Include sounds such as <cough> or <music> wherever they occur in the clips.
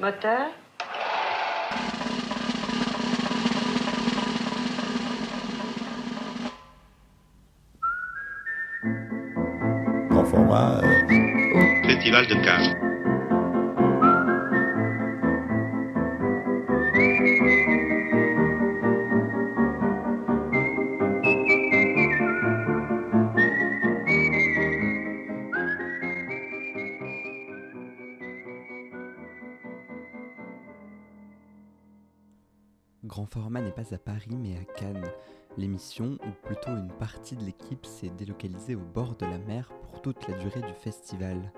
Moteur Grand format. Festival de Cannes. Grand format n'est pas à Paris mais à Cannes. L'émission, ou plutôt une partie de l'équipe, s'est délocalisée au bord de la mer pour toute la durée du festival.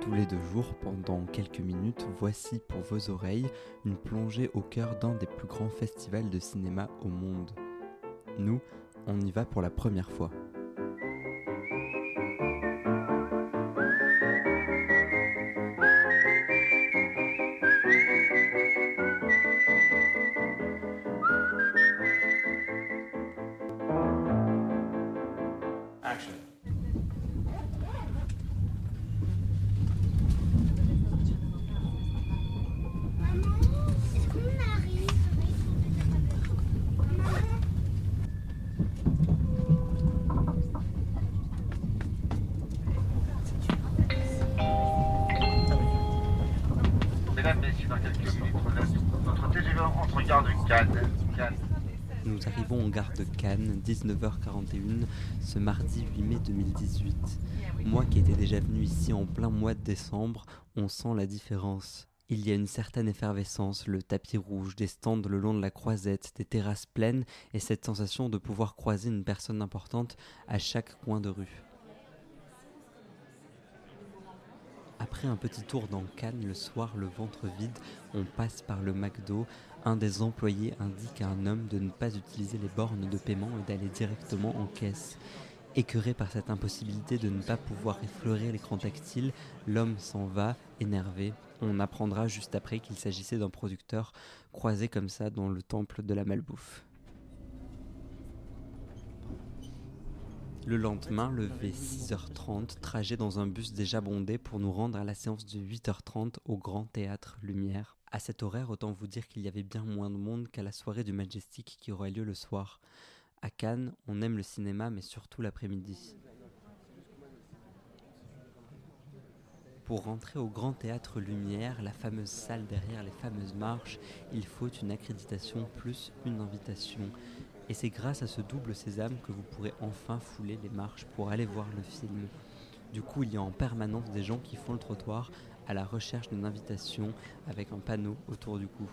Tous les deux jours, pendant quelques minutes, voici pour vos oreilles une plongée au cœur d'un des plus grands festivals de cinéma au monde. Nous, on y va pour la première fois. Mesdames, Messieurs, dans quelques minutes, notre- entre de Cannes. Cannes. Nous arrivons en gare de Cannes, 19h41, ce mardi 8 mai 2018. Moi qui étais déjà venu ici en plein mois de décembre, on sent la différence. Il y a une certaine effervescence, le tapis rouge, des stands le long de la croisette, des terrasses pleines et cette sensation de pouvoir croiser une personne importante à chaque coin de rue. Après un petit tour dans Cannes le soir, le ventre vide, on passe par le McDo. Un des employés indique à un homme de ne pas utiliser les bornes de paiement et d'aller directement en caisse. Écœuré par cette impossibilité de ne pas pouvoir effleurer l'écran tactile, l'homme s'en va, énervé. On apprendra juste après qu'il s'agissait d'un producteur croisé comme ça dans le temple de la malbouffe. Le lendemain, levé 6h30, trajet dans un bus déjà bondé pour nous rendre à la séance de 8h30 au Grand Théâtre Lumière. À cet horaire, autant vous dire qu'il y avait bien moins de monde qu'à la soirée du Majestic qui aurait lieu le soir. À Cannes, on aime le cinéma, mais surtout l'après-midi. Pour rentrer au Grand Théâtre Lumière, la fameuse salle derrière les fameuses marches, il faut une accréditation plus une invitation. Et c'est grâce à ce double sésame que vous pourrez enfin fouler les marches pour aller voir le film. Du coup, il y a en permanence des gens qui font le trottoir à la recherche d'une invitation avec un panneau autour du cou.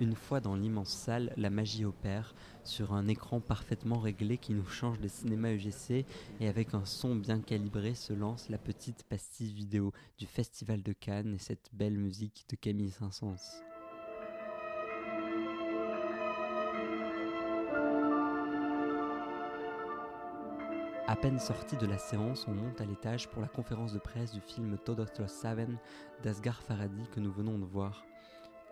Une fois dans l'immense salle, la magie opère sur un écran parfaitement réglé qui nous change de cinéma UGC et avec un son bien calibré se lance la petite pastille vidéo du Festival de Cannes et cette belle musique de Camille Saint-Saëns. À peine sorti de la séance, on monte à l'étage pour la conférence de presse du film Todosto Saven d'Asghar Farhadi que nous venons de voir.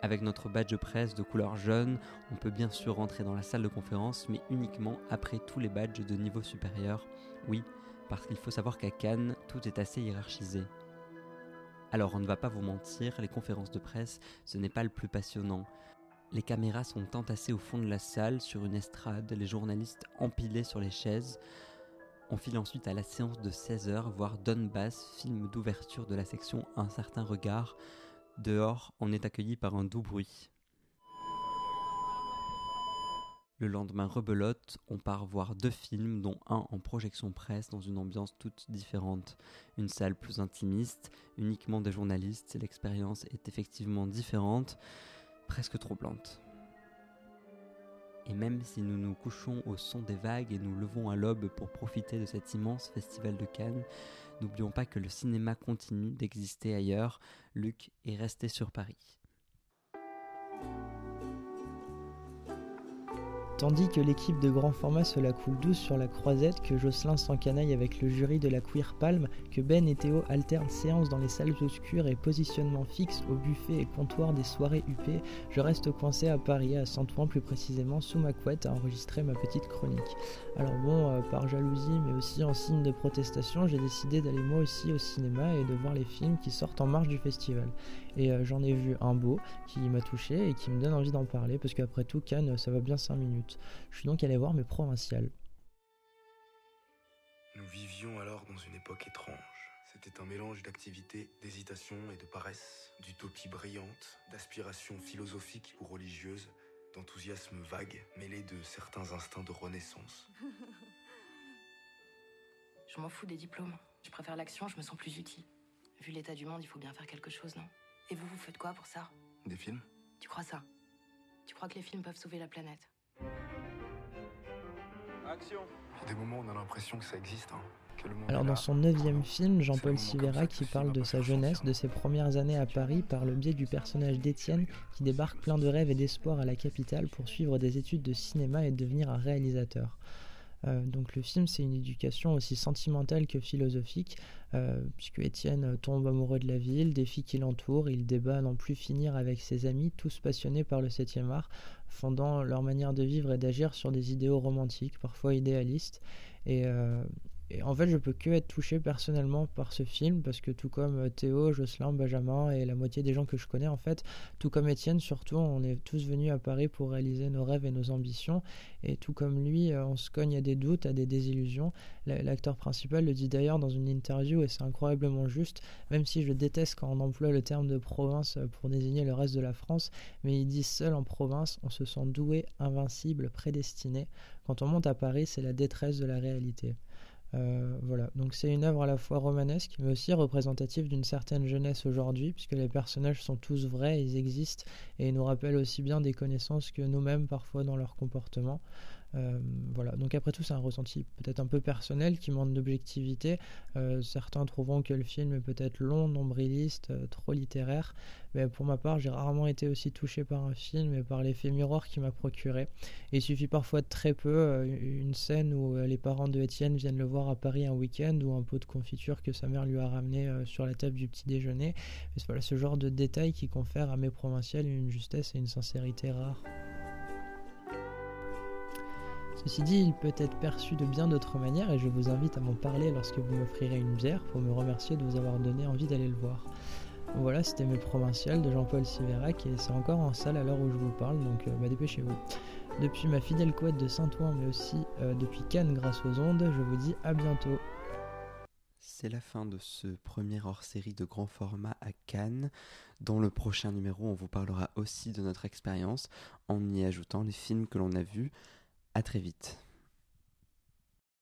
Avec notre badge presse de couleur jaune, on peut bien sûr rentrer dans la salle de conférence, mais uniquement après tous les badges de niveau supérieur. Oui, parce qu'il faut savoir qu'à Cannes, tout est assez hiérarchisé. Alors on ne va pas vous mentir, les conférences de presse, ce n'est pas le plus passionnant. Les caméras sont entassées au fond de la salle, sur une estrade, les journalistes empilés sur les chaises. On file ensuite à la séance de 16h, voir Donbass, film d'ouverture de la section Un certain regard. Dehors, on est accueilli par un doux bruit. Le lendemain rebelote, on part voir deux films, dont un en projection presse dans une ambiance toute différente. Une salle plus intimiste, uniquement des journalistes, l'expérience est effectivement différente, presque troublante. Et même si nous nous couchons au son des vagues et nous levons à l'aube pour profiter de cet immense festival de Cannes, n'oublions pas que le cinéma continue d'exister ailleurs. Luc est resté sur Paris. Tandis que l'équipe de grand format se la coule douce sur la croisette, que Jocelyn s'encanaille avec le jury de la Queer Palm, que Ben et Théo alternent séances dans les salles obscures et positionnement fixe au buffet et comptoir des soirées UP, je reste coincé à Paris, à Saint-Ouen plus précisément, sous ma couette à enregistrer ma petite chronique. Alors bon, euh, par jalousie mais aussi en signe de protestation, j'ai décidé d'aller moi aussi au cinéma et de voir les films qui sortent en marge du festival. Et euh, j'en ai vu un beau qui m'a touché et qui me donne envie d'en parler parce qu'après tout, Cannes, ça va bien 5 minutes. Je suis donc allé voir mes provinciales. Nous vivions alors dans une époque étrange. C'était un mélange d'activité, d'hésitation et de paresse, d'utopie brillante, d'aspiration philosophique ou religieuse, d'enthousiasme vague mêlé de certains instincts de renaissance. <laughs> Je m'en fous des diplômes. Je préfère l'action, je me sens plus utile. Vu l'état du monde, il faut bien faire quelque chose, non? Et vous, vous faites quoi pour ça? Des films? Tu crois ça? Tu crois que les films peuvent sauver la planète? Action. Il y a des moments où on a l'impression que ça existe, hein, que le monde Alors dans son neuvième film, Jean-Paul Sivera qui parle le de sa jeunesse, de ses premières années à Paris par le biais du personnage d'Étienne qui débarque plein de rêves et d'espoir à la capitale pour suivre des études de cinéma et devenir un réalisateur. Euh, donc le film c'est une éducation aussi sentimentale que philosophique euh, puisque Étienne tombe amoureux de la ville, des filles qui l'entourent, il débat à n'en plus finir avec ses amis, tous passionnés par le 7 art, fondant leur manière de vivre et d'agir sur des idéaux romantiques, parfois idéalistes. Et, euh, et en fait, je peux que être touché personnellement par ce film parce que tout comme euh, Théo, Jocelyn, Benjamin et la moitié des gens que je connais, en fait, tout comme Étienne, surtout, on est tous venus à Paris pour réaliser nos rêves et nos ambitions. Et tout comme lui, euh, on se cogne à des doutes, à des désillusions. L'acteur principal le dit d'ailleurs dans une interview et c'est incroyablement juste, même si je déteste quand on emploie le terme de province euh, pour désigner le reste de la France, mais il dit seul en province, on se sent doué, invincible, prédestiné. Quand on monte à Paris, c'est la détresse de la réalité. Euh, voilà, donc c'est une œuvre à la fois romanesque, mais aussi représentative d'une certaine jeunesse aujourd'hui, puisque les personnages sont tous vrais, ils existent, et ils nous rappellent aussi bien des connaissances que nous-mêmes parfois dans leur comportement. Euh, voilà, donc après tout, c'est un ressenti peut-être un peu personnel qui manque d'objectivité. Euh, certains trouveront que le film est peut-être long, nombriliste, euh, trop littéraire, mais pour ma part, j'ai rarement été aussi touché par un film et par l'effet miroir qu'il m'a procuré. Il suffit parfois de très peu, une scène où les parents de Étienne viennent le voir à Paris un week-end ou un pot de confiture que sa mère lui a ramené sur la table du petit déjeuner. C'est voilà, ce genre de détails qui confèrent à mes provinciales une justesse et une sincérité rares. Ceci dit, il peut être perçu de bien d'autres manières et je vous invite à m'en parler lorsque vous m'offrirez une bière pour me remercier de vous avoir donné envie d'aller le voir. Voilà, c'était mes provinciales de Jean-Paul Siverac et c'est encore en salle à l'heure où je vous parle, donc euh, bah, dépêchez-vous. Depuis ma fidèle couette de Saint-Ouen, mais aussi euh, depuis Cannes grâce aux ondes, je vous dis à bientôt. C'est la fin de ce premier hors-série de grand format à Cannes. Dans le prochain numéro, on vous parlera aussi de notre expérience en y ajoutant les films que l'on a vus. Très vite.